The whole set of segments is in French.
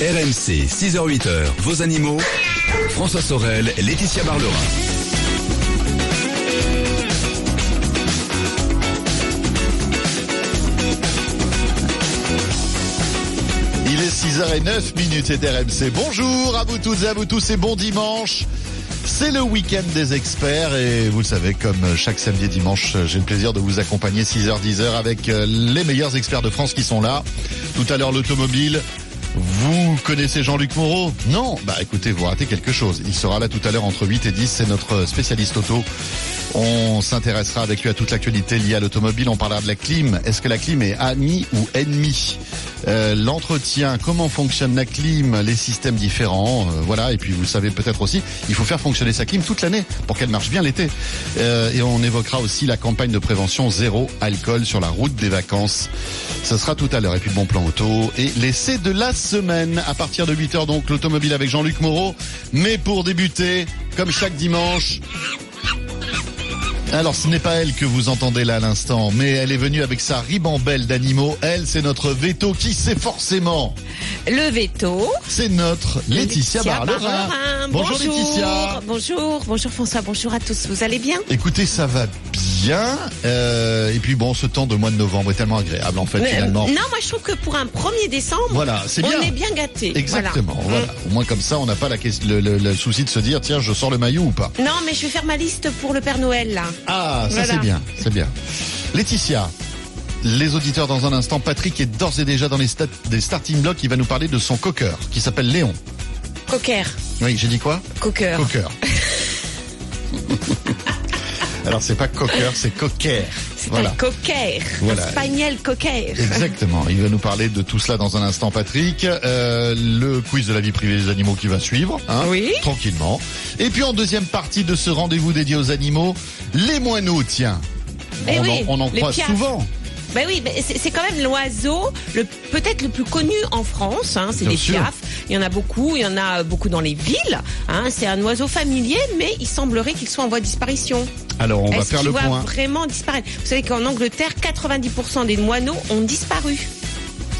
RMC, 6h-8h, vos animaux. François Sorel, Laetitia Barlerin. Il est 6h09 minutes et RMC. Bonjour à vous toutes et à vous tous et bon dimanche. C'est le week-end des experts et vous le savez, comme chaque samedi dimanche, j'ai le plaisir de vous accompagner 6h-10h avec euh, les meilleurs experts de France qui sont là. Tout à l'heure l'automobile, vous connaissez Jean-Luc Moreau? Non Bah écoutez, vous ratez quelque chose. Il sera là tout à l'heure entre 8 et 10, c'est notre spécialiste auto. On s'intéressera avec lui à toute l'actualité liée à l'automobile. On parlera de la clim. Est-ce que la clim est amie ou ennemie? Euh, L'entretien, comment fonctionne la clim, les systèmes différents, euh, voilà. Et puis vous le savez peut-être aussi, il faut faire fonctionner sa clim toute l'année pour qu'elle marche bien l'été. Euh, et on évoquera aussi la campagne de prévention zéro alcool sur la route des vacances. Ce sera tout à l'heure. Et puis bon plan auto et l'essai de la semaine à partir de 8h donc l'automobile avec Jean-Luc Moreau. Mais pour débuter, comme chaque dimanche, alors, ce n'est pas elle que vous entendez là à l'instant, mais elle est venue avec sa ribambelle d'animaux. Elle, c'est notre veto. Qui c'est forcément Le veto. C'est notre Laetitia, Barlerin. Barlerin. Bonjour, Laetitia. Bonjour, bonjour François, bonjour à tous. Vous allez bien? Écoutez, ça va bien. Euh, et puis bon, ce temps de mois de novembre est tellement agréable en fait Mais, finalement. Non, moi je trouve que pour un 1er décembre, Voilà, c'est bien. on est bien gâté. Exactement. Voilà. Au moins comme ça, on n'a pas la question- le, le- le souci de se dire tiens, je sors le maillot ou pas. Non, mais je vais faire ma liste pour le Père Noël là. Ah, ça Voilà. c'est bien, c'est bien. Laetitia, les auditeurs dans un instant. Patrick est d'ores et déjà dans les des starting blocks. Il va nous parler de son cocker qui s'appelle Léon. Cocker. Oui, j'ai dit quoi? Cocker. Cocker. Alors c'est pas cocker, c'est cocker. C'est Voilà. un cocker. Voilà. Un cocker. Exactement. Il va nous parler de tout cela dans un instant, Patrick. Euh, le quiz de la vie privée des animaux qui va suivre, hein, Oui. tranquillement. Et puis en deuxième partie de ce rendez-vous dédié aux animaux, les moineaux, tiens. On, oui, en, on en croise souvent. Ben oui, c'est quand même l'oiseau le peut-être le plus connu en France. Hein, c'est sûr. piafs. Il y en a beaucoup, il y en a beaucoup dans les villes. Hein, c'est un oiseau familier, mais il semblerait qu'il soit en voie de disparition. Alors on va faire le va point. vraiment disparaître? Vous savez qu'en Angleterre, 90% des moineaux ont disparu.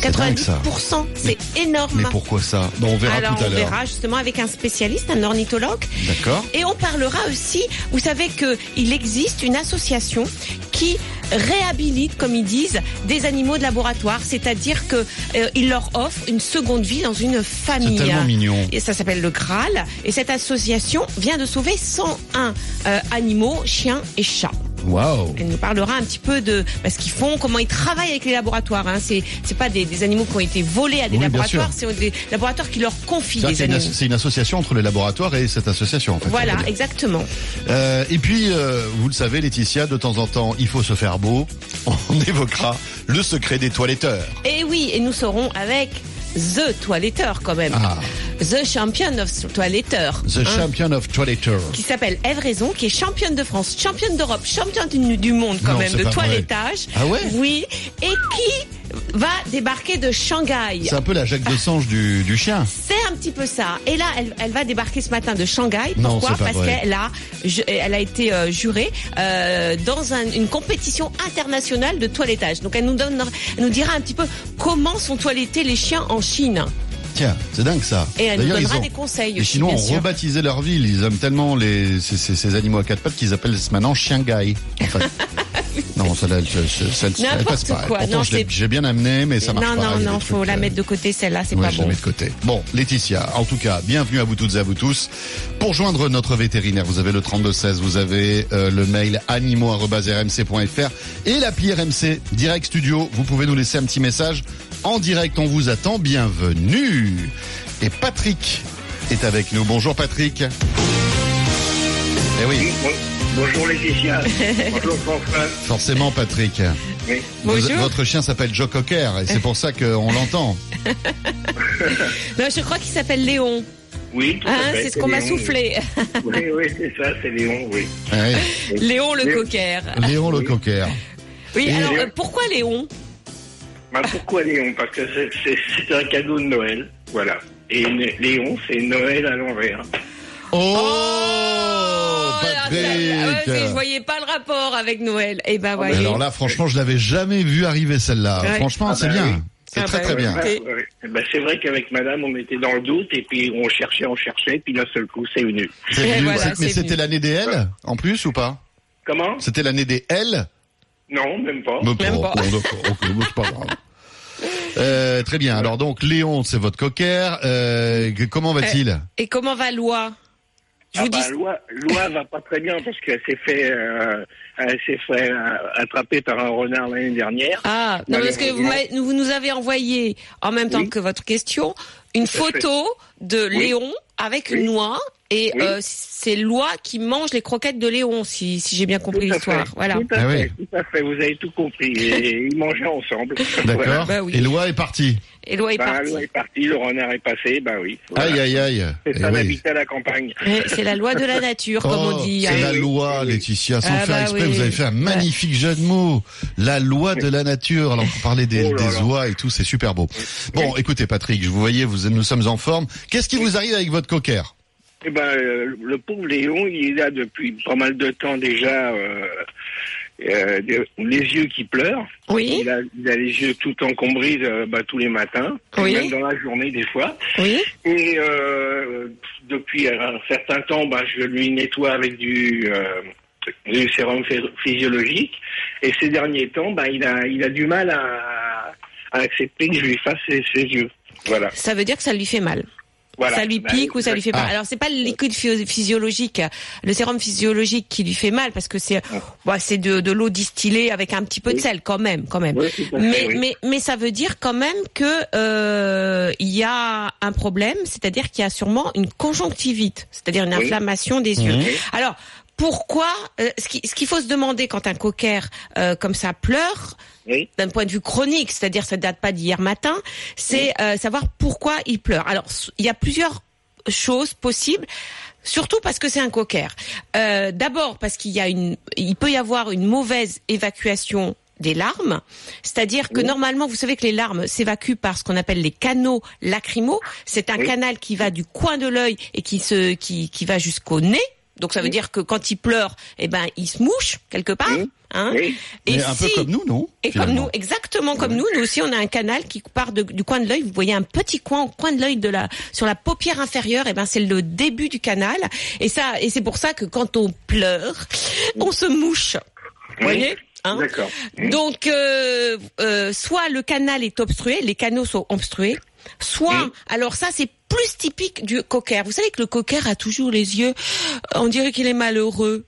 C'est dingue, ça. 90%, c'est énorme. Mais pourquoi ça? Bon, on verra Alors tout à on l'heure. verra justement avec un spécialiste, un ornithologue. D'accord. Et on parlera aussi, vous savez qu'il existe une association qui réhabilite, comme ils disent, des animaux de laboratoire, c'est-à-dire que euh, il leur offre une seconde vie dans une C'est famille. tellement mignon. Et ça s'appelle le Graal. Et cette association vient de sauver 101 euh, animaux, chiens et chats. Waouh. Elle nous parlera un petit peu de bah, ce qu'ils font, comment ils travaillent avec les laboratoires. Hein. C'est c'est pas des, des animaux qui ont été volés à des Oui, laboratoires, c'est des laboratoires qui leur confient des animaux. c'est une association entre les laboratoires et cette association, en fait. on Voilà, exactement. Euh, et puis, euh, vous le savez, Laetitia, de temps en temps, il faut se faire beau. On évoquera le secret des toiletteurs. Et oui, et nous serons avec The Toiletteur quand même. Ah. The Champion of Toiletteur. The hein, champion of toiletter. qui s'appelle Ève Raison, qui est championne de France, championne d'Europe, championne du, du monde quand Non, même de vrai. toilettage. Ah ouais Oui, et qui va débarquer de Shanghai. C'est un peu la Jacques de Sange du, du chien. C'est un petit peu ça. Et là, elle, elle va débarquer ce matin de Shanghai. Non, Pourquoi Parce qu'elle a, elle a été euh, jurée euh, dans un- une compétition internationale de toilettage. Donc elle nous donne, elle nous dira un petit peu comment sont toilettés les chiens en Chine. Tiens, c'est dingue ça. Et elle nous donnera ont- des conseils Les aussi, Chinois ont rebaptisé leur ville. Ils aiment tellement les, ces, ces- ces animaux à quatre pattes qu'ils appellent maintenant Shanghai. En fait. non, celle-là, elle, elle- passe pas. quoi. Pourtant, Non, je j'ai bien amené, mais ça marche non, pas. non, non, des faut la euh, mettre de côté, celle-là, c'est Ouais, pas je la bon. mets de côté. Bon, Laetitia, en tout cas, bienvenue à vous toutes et à vous tous. Pour joindre notre vétérinaire, vous avez le 3216, vous avez euh, le mail animaux@rmc.fr et l'appli RMC Direct Studio. Vous pouvez nous laisser un petit message en direct. On vous attend. Bienvenue. Et Patrick est avec nous. Bonjour Patrick. Eh oui. Bonjour Laetitia. Bonjour François. Forcément, Patrick. Oui. Vous- Bonjour. votre chien s'appelle Joe Cocker et c'est pour ça qu'on l'entend. Non, je crois qu'il s'appelle Léon. Oui, tout à fait, c'est ce qu'on m'a Léon, soufflé. Oui, oui, c'est ça, c'est Léon, oui. Ouais. Léon le Léon. cocker. Léon le Cocker. Oui, Et- alors euh, pourquoi Léon? Bah, pourquoi Léon Parce que c'est- un cadeau de Noël, voilà. Et Léon, c'est Noël à l'envers. Oh, là, ça- ouais, Patrick Je voyais pas le rapport avec Noël. Eh ben, Mais voyez. Alors là, franchement, je l'avais jamais vu arriver celle-là. Ouais. Franchement, Ah c'est bah bien. oui. C'est Ah très bah très oui. bien. Bah, c'est vrai qu'avec madame, on était dans le doute et puis on cherchait, on cherchait, puis d'un seul coup, c'est venu. Et venu. voilà, Mais c'était l'année des L en plus ou pas? Comment? C'était l'année des L Non, même pas. Mais Même bon, pas. bon, d'accord, ok, bon, c'est pas grave. Euh, très bien. Alors donc Léon, c'est votre cocker. Euh, comment va-t-il Et comment va Loi Je Ah vous bah, dis. Loi, Loi va pas très bien parce qu'elle s'est fait, euh, elle s'est fait euh, attraper par un renard l'année dernière. Ah, non, parce que vous, nous avez envoyé, en même temps Oui. que votre question, une photo de Oui. Léon avec Oui. une noix. Et Oui. euh, c'est Loi qui mange les croquettes de Léon, si, si j'ai bien compris l'histoire. Voilà. Tout à, Ah fait, oui. tout à fait, vous avez tout compris. Et ils mangeaient ensemble. D'accord. Voilà. Bah oui. Et Loi est parti. Et Loi est Bah, partie. Loi est parti, le renard est passé, bah oui. Voilà. Aïe aïe aïe. C'est Eh ça, oui. d'habiter à la campagne. C'est la loi de la nature, comme Oh, on dit. c'est hein. la oui. loi, Oui. Laetitia. Sans Ah faire bah exprès, oui. vous avez fait un magnifique jeu de mots. La loi de la nature. Alors, on parlait des, Oh là des là. oies et tout, c'est super beau. Bon, écoutez, Patrick, je vous voyais, vous, nous sommes en forme. Qu'est-ce qui vous arrive avec votre cocker? Eh ben, euh, le pauvre Léon, il est là depuis pas mal de temps déjà, euh, euh, les yeux qui pleurent. Oui, Il a, il a les yeux tout encombrés euh, bah, tous les matins, Oui. même dans la journée des fois. oui. Et depuis un certain temps, bah, je lui nettoie avec du, du sérum physiologique. Et ces derniers temps, bah, il, a, il a du mal à, à accepter que je lui fasse ses, ses yeux. Voilà. Ça veut dire que ça lui fait mal. Voilà. Ça lui Bah, pique ou ça lui fait mal. Ah. Alors c'est pas le liquide physio- physiologique, le sérum physiologique qui lui fait mal parce que c'est bah, c'est de, de l'eau distillée avec un petit peu de sel quand même, quand même. Oui, fait, Mais, oui. mais, mais ça veut dire quand même que euh, il y a un problème, c'est-à-dire qu'il y a sûrement une conjonctivite, c'est-à-dire une inflammation des yeux. Alors pourquoi euh, Ce qui- ce qu'il faut se demander quand un cocker euh, comme ça pleure, Oui. d'un point de vue chronique, c'est-à-dire ça date pas d'hier matin, c'est euh, savoir pourquoi il pleure. Alors il y a plusieurs choses possibles. Surtout parce que c'est un cocker. Euh, D'abord parce qu'il y a une, il peut y avoir une mauvaise évacuation des larmes, c'est-à-dire que normalement, vous savez que les larmes s'évacuent par ce qu'on appelle les canaux lacrymaux. C'est un Oui. canal qui va du coin de l'œil et qui se, qui, qui va jusqu'au nez. Donc ça veut Oui. dire que quand il pleure, eh ben il se mouche quelque part. Oui. Hein Oui. et Mais un peu si- comme nous, non et comme nous, exactement comme nous, nous aussi on a un canal qui part de- du coin de l'œil. Vous voyez un petit coin au coin de l'œil de la sur la paupière inférieure. Et ben c'est le début du canal. Et ça et c'est pour ça que quand on pleure, on se mouche. Vous voyez hein D'accord. donc, euh, euh, soit le canal est obstrué, les canaux sont obstrués, soit, Oui. alors ça c'est plus typique du cocker. Vous savez que le cocker a toujours les yeux, on dirait qu'il est malheureux.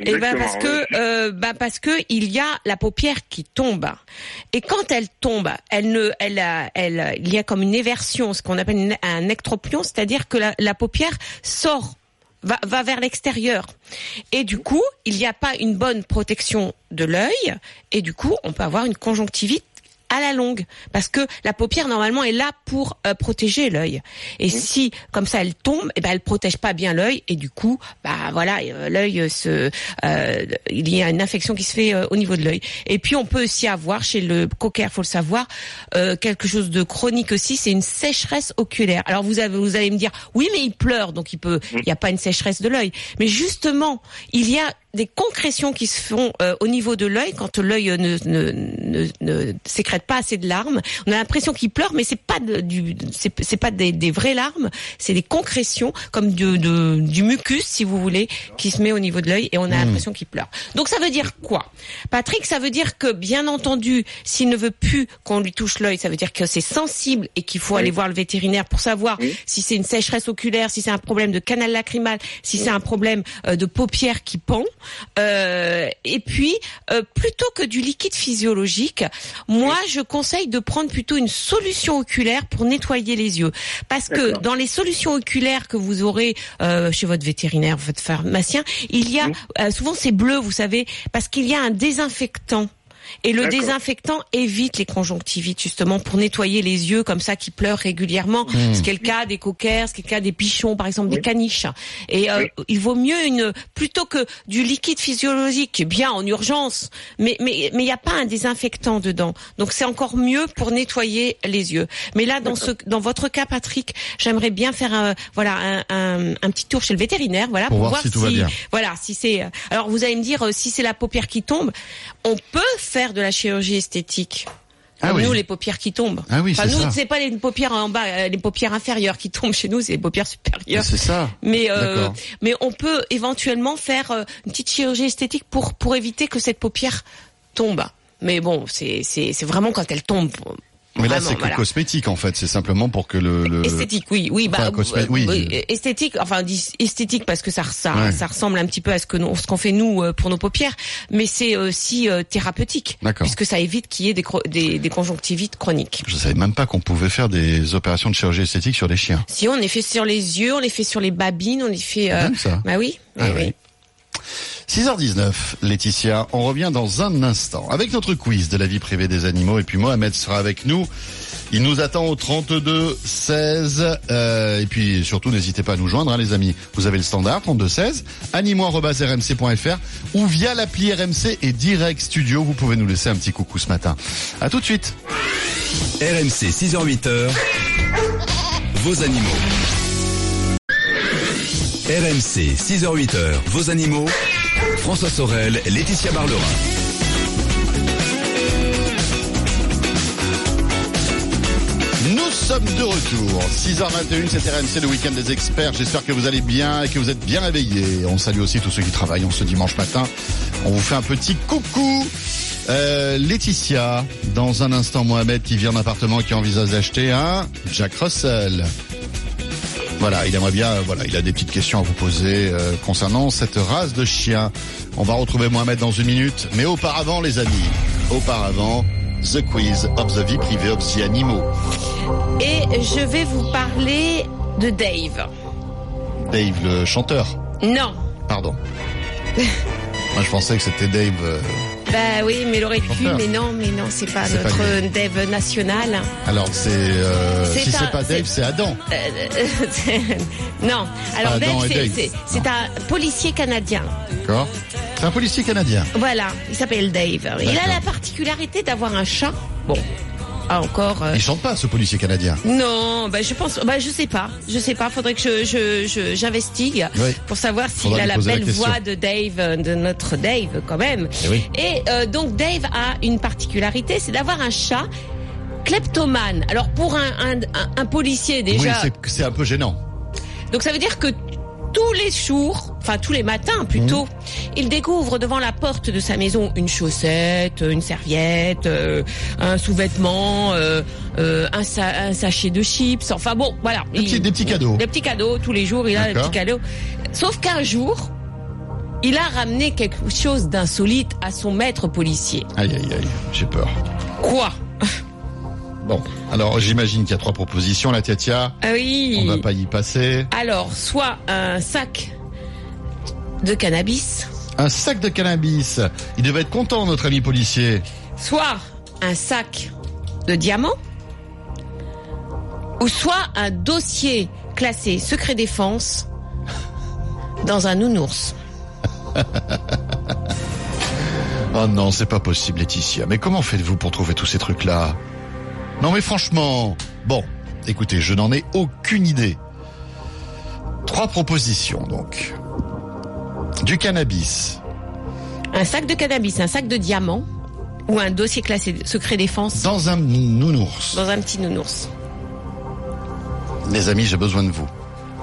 Et ben Exactement, parce que, euh, bah parce que il y a la paupière qui tombe. Et quand elle tombe, elle ne, elle, a- elle, il y a comme une éversion, ce qu'on appelle une- un ectropion, c'est-à-dire que la, la paupière sort va, va vers l'extérieur. Et du coup, il n'y a pas une bonne protection de l'œil, et du coup, on peut avoir une conjonctivite à la longue, parce que la paupière normalement est là pour euh, protéger l'œil. Et si comme ça elle tombe, et ben elle protège pas bien l'œil, et du coup, bah voilà, euh, l'œil se, euh, il y a une infection qui se fait euh, au niveau de l'œil. Et puis on peut aussi avoir chez le cocker, faut le savoir, euh, quelque chose de chronique aussi, c'est une sécheresse oculaire. Alors vous avez, vous allez me dire, oui mais il pleure, donc il peut, il n'y a pas une sécheresse de l'œil. Mais justement, il y a des concrétions qui se font euh, au niveau de l'œil quand l'œil euh, ne, ne, ne, ne sécrète pas assez de larmes. On a l'impression qu'il pleure, mais c'est pas de, du, c'est pas des, des vraies larmes, c'est des concrétions comme de, de- du mucus, si vous voulez, qui se met au niveau de l'œil et on a l'impression qu'il pleure. Donc ça veut dire quoi, Patrick Ça veut dire que bien entendu, s'il ne veut plus qu'on lui touche l'œil, ça veut dire que c'est sensible et qu'il faut aller voir le vétérinaire pour savoir Oui. si c'est une sécheresse oculaire, si c'est un problème de canal lacrymal, si c'est un problème euh, de paupières qui pend. Euh, et puis, euh, plutôt que du liquide physiologique, moi, je conseille de prendre plutôt une solution oculaire pour nettoyer les yeux. Parce que dans les solutions oculaires que vous aurez euh, chez votre vétérinaire, votre pharmacien, il y a euh, souvent c'est bleu, vous savez, parce qu'il y a un désinfectant. Et le désinfectant évite les conjonctivites justement pour nettoyer les yeux comme ça qui pleurent régulièrement. Ce qui est le cas des coquers, ce qui est le cas des pichons par exemple, des caniches. Et euh, il vaut mieux une plutôt que du liquide physiologique bien en urgence, mais mais mais il n'y a pas un désinfectant dedans. Donc c'est encore mieux pour nettoyer les yeux. Mais là dans ce dans votre cas Patrick, j'aimerais bien faire un, voilà un, un, un petit tour chez le vétérinaire voilà Pour voir si tout va bien. voilà, si c'est. Alors vous allez me dire euh, si c'est la paupière qui tombe, on peut faire de la chirurgie esthétique. Ah oui. nous, les paupières qui tombent. Ah oui, Enfin, nous, c'est pas les paupières en bas, euh, les paupières inférieures qui tombent chez nous, c'est les paupières supérieures. C'est ça. Mais euh, mais on peut éventuellement faire euh, une petite chirurgie esthétique pour pour éviter que cette paupière tombe. Mais bon, c'est c'est c'est vraiment quand elle tombe. Mais là, c'est que voilà. cosmétique en fait. C'est simplement pour que le. le- Esthétique, oui, oui, bah, Enfin, euh, oui. euh, esthétique, enfin esthétique parce que ça, ça, Ouais. ça ressemble un petit peu à ce que nous, ce qu'on fait nous euh, pour nos paupières, mais c'est aussi euh, thérapeutique, puisque ça évite qu'il y ait des, des, des conjonctivites chroniques. Je savais même pas qu'on pouvait faire des opérations de chirurgie esthétique sur des chiens. Si on les fait sur les yeux, on les fait sur les babines, on les fait. euh, Même ça. Bah oui, Ah oui, oui. Oui. 6h19, Laetitia, on revient dans un instant avec notre quiz de la vie privée des animaux et puis Mohamed sera avec nous. Il nous attend au 32 16 euh, et puis surtout n'hésitez pas à nous joindre hein, les amis. Vous avez le standard 32 16 animaux@rmc.fr ou via l'appli RMC et Direct Studio, vous pouvez nous laisser un petit coucou ce matin. À tout de suite. RMC 6h-8h, vos animaux. RMC 6h-8h, vos animaux. François Sorel, Laetitia Barlerin. Nous sommes de retour. 6h21, c'est RMC, le week-end des experts. J'espère que vous allez bien et que vous êtes bien réveillés. On salue aussi tous ceux qui travaillent en ce dimanche matin. On vous fait un petit coucou. Euh, Laetitia, dans un instant, Mohamed qui vit en appartement qui envisage d'acheter un Jack Russell. Voilà, il aimerait bien, euh, voilà, il a des petites questions à vous poser euh, concernant cette race de chien. On va retrouver Mohamed dans une minute, mais auparavant, les amis, auparavant, the quiz of the vie privée of the animaux. Et je vais vous parler de Dave. Dave, le chanteur? Non. Pardon. Moi, je pensais que c'était Dave. euh, Bah oui, mais il aurait pu, mais non, mais non, c'est pas notre Dave national. Alors, c'est. euh, si c'est pas Dave, c'est- Adam. Euh, non. Alors Adam Dave, c'est- un policier canadien. D'accord C'est un policier canadien. Voilà, il s'appelle Dave. Il a la particularité d'avoir un chat. Bon, ah, encore. euh, Il chante pas, ce policier canadien. Non, bah je pense, bah je sais pas, je sais pas. Faudrait que je je- je- j'investigue Oui. pour savoir s'il a la belle voix de Dave, euh, de notre Dave quand même. Eh oui. Et euh, donc Dave a une particularité, c'est d'avoir un chat kleptomane. Alors pour un un, un- un policier Oui, déjà, c'est- c'est un peu gênant. donc ça veut dire que tous les jours, enfin tous les matins plutôt, il découvre devant la porte de sa maison une chaussette, une serviette, euh, un sous-vêtement, euh, euh, un, sa- un sachet de chips. Enfin bon, voilà. Des petits- Il- des petits cadeaux. Des petits cadeaux tous les jours. Il a des petits cadeaux. Sauf qu'un jour, il a ramené quelque chose d'insolite à son maître policier. Aïe, aïe, aïe, j'ai peur. Quoi? Bon, alors j'imagine qu'il y a trois propositions, la Tiatia. Ah oui. On va pas y passer. Alors, soit un sac de cannabis, Un sac de cannabis. Il devait être content, notre ami policier. soit un sac de diamants, ou soit un dossier classé secret défense dans un nounours. Oh non, c'est pas possible, Laetitia. Mais comment faites-vous pour trouver tous ces trucs-là? Non, mais franchement. Bon, écoutez, je n'en ai aucune idée. Trois propositions, donc. Du cannabis. Un sac de cannabis, un sac de diamants, ou un dossier classé secret défense Dans un nounours. dans un petit nounours. Les amis, j'ai besoin de vous.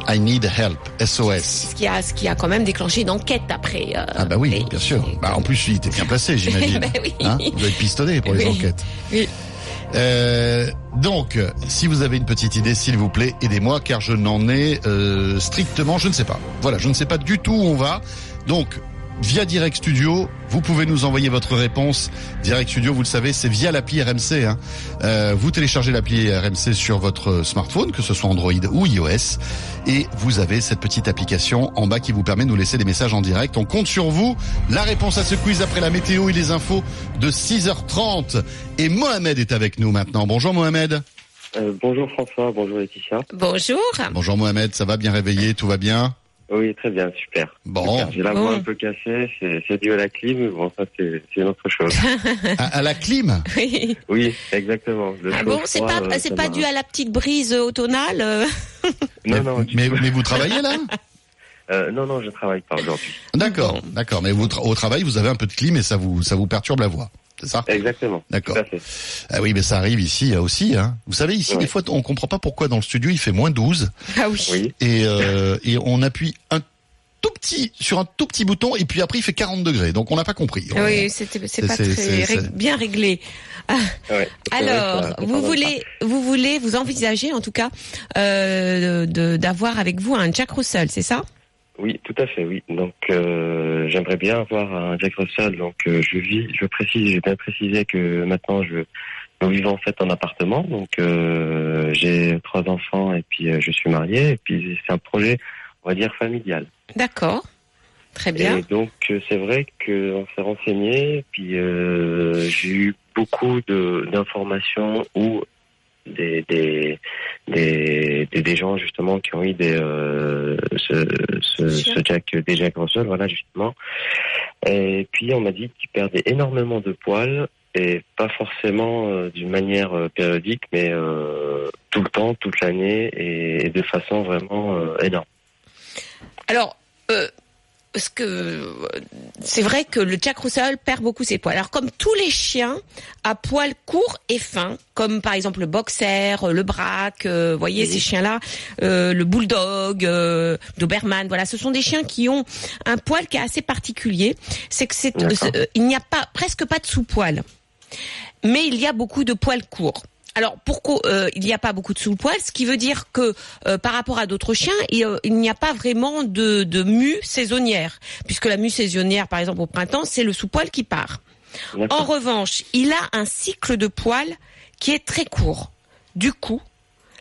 I need help. SOS. Ce qui a, ce qui a quand même déclenché une enquête après. euh, Ah bah oui, bien sûr. Bah en plus, il était bien placé, j'imagine. Bah oui. Hein il doit être pistonné pour les Oui. enquêtes. Oui. Euh, donc, si vous avez une petite idée, s'il vous plaît, aidez-moi, car je n'en ai euh, strictement, je ne sais pas. Voilà, je ne sais pas du tout où on va. Donc, via Direct Studio. Vous pouvez nous envoyer votre réponse. Direct Studio, vous le savez, c'est via l'appli RMC. Hein. Euh, vous téléchargez l'appli RMC sur votre smartphone, que ce soit Android ou iOS, et vous avez cette petite application en bas qui vous permet de nous laisser des messages en direct. On compte sur vous. La réponse à ce quiz après la météo et les infos de 6h30. Et Mohamed est avec nous maintenant. Bonjour Mohamed. Euh, bonjour François, bonjour Laetitia. Bonjour. Bonjour Mohamed, ça va bien réveillé, tout va bien? Oui, très bien, super. Bon. J'ai la voix un peu cassée, c'est dû à la clim, mais bon, ça c'est une autre chose. à, à la clim Oui. oui, exactement. Le Ah bon, c'est pas, euh, pas dû à la petite brise automnale euh Non, non, mais, vous travaillez là Euh, non, non, je travaille pas aujourd'hui. D'accord, d'accord. Mais vous, tra- au travail, vous avez un peu de clim et ça vous, ça vous perturbe la voix. C'est ça Exactement. D'accord. Ah oui, mais ça arrive ici euh, aussi. Hein. Vous savez, ici, Ouais. des fois, on comprend pas pourquoi dans le studio, il fait moins 12 Ah oui. Oui, et, euh, et on appuie un tout petit sur un tout petit bouton et puis après il fait 40 degrés. Donc on n'a pas compris. Oui, c'était, c'est pas très rég- bien réglé. Ah, ouais. Vrai Alors, vous voulez, vous voulez, vous envisagez en tout cas euh, d'avoir avec vous un Jack Russell, c'est ça? Oui, tout à fait, oui. Donc, euh, j'aimerais bien avoir un Jack Russell. Donc, euh, je vis, je précise, j'ai bien précisé que maintenant, je, nous vivons en fait en appartement. Donc, euh, j'ai trois enfants et puis je suis marié. Et puis, c'est un projet, on va dire, familial. D'accord. Très bien. Et donc c'est vrai qu'on s'est renseigné, puis j'ai eu beaucoup de d'informations où des des, des des gens justement qui ont eu des euh, ce, ce, ce Jack des Jack Russell voilà justement. Et puis on m'a dit qu'ils perdaient énormément de poils et pas forcément euh, d'une manière euh, périodique, mais euh, tout le temps, toute l'année et, et de façon vraiment énorme. Alors, euh, parce que c'est vrai que le Jack Russell perd beaucoup ses poils. Alors comme tous les chiens à poils courts et fins, comme par exemple le boxer, euh, le braque, euh, vous voyez ces chiens-là, euh, le bulldog, euh, doberman, voilà, ce sont des chiens qui ont un poil qui est assez particulier. C'est que c'est, D'accord. euh, il n'y a pas presque pas de sous-poil, mais il y a beaucoup de poils courts. Alors pourquoi euh, il n'y a pas beaucoup de sous-poil Ce qui veut dire que euh, par rapport à d'autres chiens, il, euh, il n'y a pas vraiment de, de mue saisonnière, puisque la mue saisonnière, par exemple au printemps, c'est le sous-poil qui part. En revanche, il a un cycle de poils qui est très court. Du coup,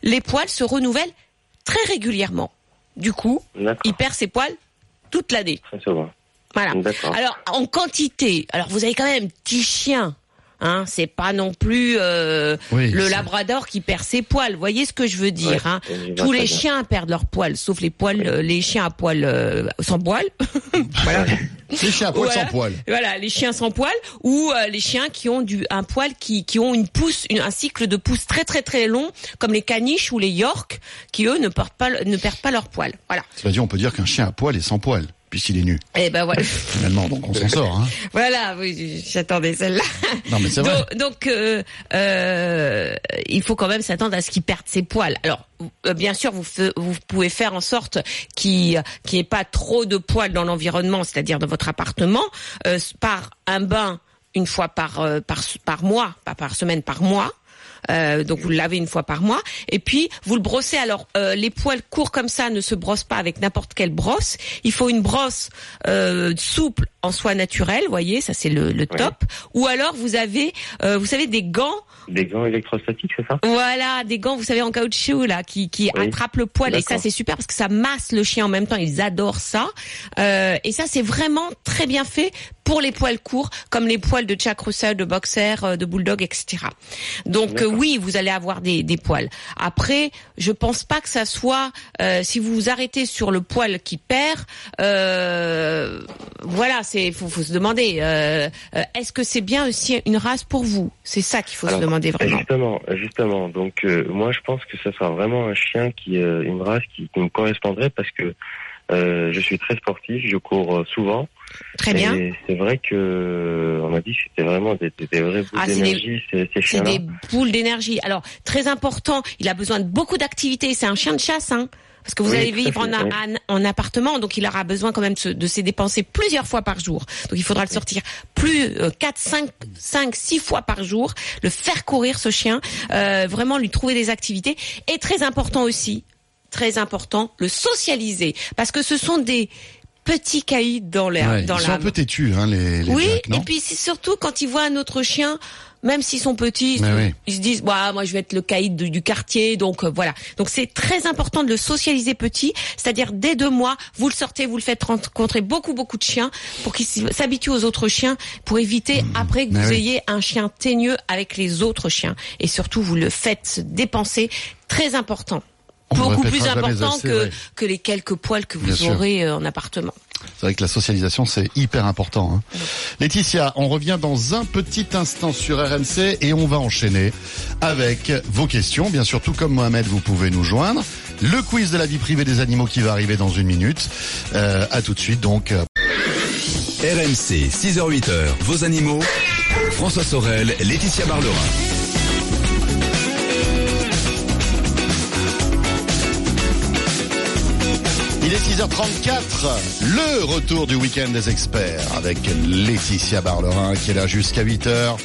les poils se renouvellent très régulièrement. Du coup, il perd ses poils toute l'année. Très souvent. Voilà. Alors en quantité, alors vous avez quand même un petit chien. Hein, c'est pas non plus euh, Oui, le labrador qui perd ses poils. Vous voyez ce que je veux dire Ouais, hein Tous les bien. chiens perdent leurs poils, sauf les poils, euh, les chiens à poils euh, sans poils. voilà. Les chiens à poil Voilà. sans poil. Voilà, les chiens sans poils ou euh, les chiens qui ont du un poil qui qui ont une pousse, une- un cycle de pousse très très très long, comme les caniches ou les York, qui eux ne portent pas le- ne perdent pas leurs poils. Voilà. Cela dit, on peut dire qu'un chien à poil est sans poil, puisqu'il est nu, Et ben voilà. finalement. Donc on s'en sort. Hein. voilà, oui, j'attendais celle-là. Non, mais c'est vrai. Donc, donc, euh, euh, il faut quand même s'attendre à ce qu'il perde ses poils. Alors, euh, bien sûr, vous, pouvez faire en sorte qu'il n'y ait pas trop de poils dans l'environnement, c'est-à-dire dans votre appartement, euh, par un bain une fois par, euh, par, par mois, pas par semaine, par mois. Euh, donc vous le lavez une fois par mois et puis vous le brossez. Alors euh, les poils courts comme ça ne se brossent pas avec n'importe quelle brosse. Il faut une brosse euh, souple en soie naturelle, voyez, ça c'est le, le top. Ou alors vous avez, vous savez, des gants. Des gants électrostatiques, c'est ça? Voilà, des gants, vous savez, en caoutchouc là, qui, qui Oui. attrapent le poil. Et ça c'est super parce que ça masse le chien en même temps. Ils adorent ça. Et ça c'est vraiment très bien fait pour les poils courts, comme les poils de Jack Russell, de Boxer, de Bulldog, etc. Donc. Oui, vous allez avoir des, des poils. Après, je pense pas que ça soit euh, si vous vous arrêtez sur le poil qui perd. Euh, voilà, c'est faut, faut se demander. euh, Est-ce que c'est bien aussi une race pour vous? C'est ça qu'il faut Alors, se demander vraiment. Justement, justement. Donc euh, moi, je pense que ce sera vraiment un chien qui, euh, une race qui, qui me correspondrait parce que euh, je suis très sportif, je cours souvent. Très bien. C'est vrai que on m'a dit que c'était vraiment des, des, des vrais bouts Ah, c'est des- d'énergie ces, ces C'est des boules d'énergie. Alors, très important, il a besoin de beaucoup d'activités. C'est un chien de chasse, hein. Parce que vous Oui, allez vivre en, appartement, donc il aura besoin quand même de se, de se dépenser plusieurs fois par jour. Donc il faudra le sortir plus euh, 4, 5, 5, 6 fois par jour, le faire courir ce chien, euh, vraiment lui trouver des activités. Et très important aussi, très important, le socialiser. Parce que ce sont des petit caïd dans l'air, Ouais, Ils sont un peu têtus, hein, les, les Oui, non et puis c'est surtout quand ils voient un autre chien, même s'ils sont petits, ils, se- oui. ils se disent, bah, moi je vais être le caïd du, du quartier, donc euh, voilà. Donc c'est très important de le socialiser petit, c'est-à-dire dès deux mois, vous le sortez, vous le faites rencontrer beaucoup beaucoup de chiens pour qu'il s- s'habitue aux autres chiens, pour éviter après que mais vous oui. ayez un chien teigneux avec les autres chiens. Et surtout, vous le faites se dépenser, très important. Beaucoup plus important assez, que, ouais. que les quelques poils que Bien vous sûr. aurez euh, en appartement. C'est vrai que la socialisation, c'est hyper important. Hein. Laetitia, on revient dans un petit instant sur RMC et on va enchaîner avec vos questions. Bien sûr, tout comme Mohamed, vous pouvez nous joindre. Le quiz de la vie privée des animaux qui va arriver dans une minute. Euh, à tout de suite, donc. euh, RMC, 6h-8h, vos animaux. François Sorel, Laetitia Barlerin. Il est 6h34, le retour du week-end des experts avec Laetitia Barlerin qui est là jusqu'à 8h.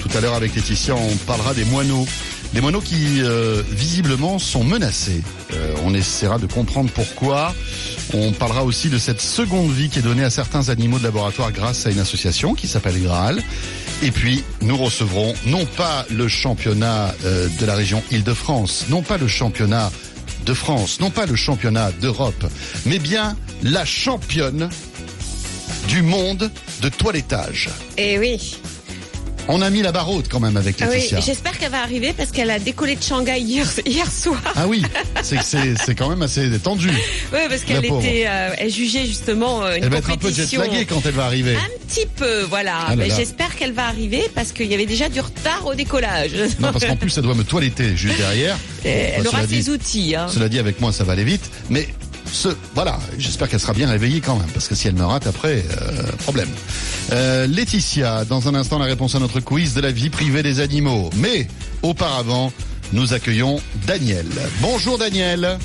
Tout à l'heure avec Laetitia, on parlera des moineaux. Des moineaux qui euh, visiblement sont menacés. Euh, on essaiera de comprendre pourquoi. On parlera aussi de cette seconde vie qui est donnée à certains animaux de laboratoire grâce à une association qui s'appelle Graal. Et puis, nous recevrons non pas le championnat euh, de la région Île-de-France, non pas le championnat de France, non pas le championnat d'Europe, mais bien la championne du monde de toilettage. Et oui. On a mis la barre haute quand même avec Ah oui, Laetitia. j'espère qu'elle va arriver parce qu'elle a décollé de Shanghai hier, hier soir. Ah oui, c'est c'est c'est quand même assez tendu. Oui, parce qu'elle était, euh, elle jugeait justement euh, une Elle va être un peu jetlaguée quand elle va arriver. Un petit peu, voilà. Ah Mais j'espère qu'elle va arriver parce qu'il y avait déjà du retard au décollage. Non, parce qu'en plus, elle doit me toiletter juste derrière. Elle aura dit- ses outils. Hein. Cela dit, avec moi, ça va aller vite. Mais ce, voilà, j'espère qu'elle sera bien réveillée quand même, parce que si elle me rate après, euh, problème. Euh, Laetitia, dans un instant, la réponse à notre quiz de la vie privée des animaux. Mais auparavant, nous accueillons Daniel. Bonjour Daniel.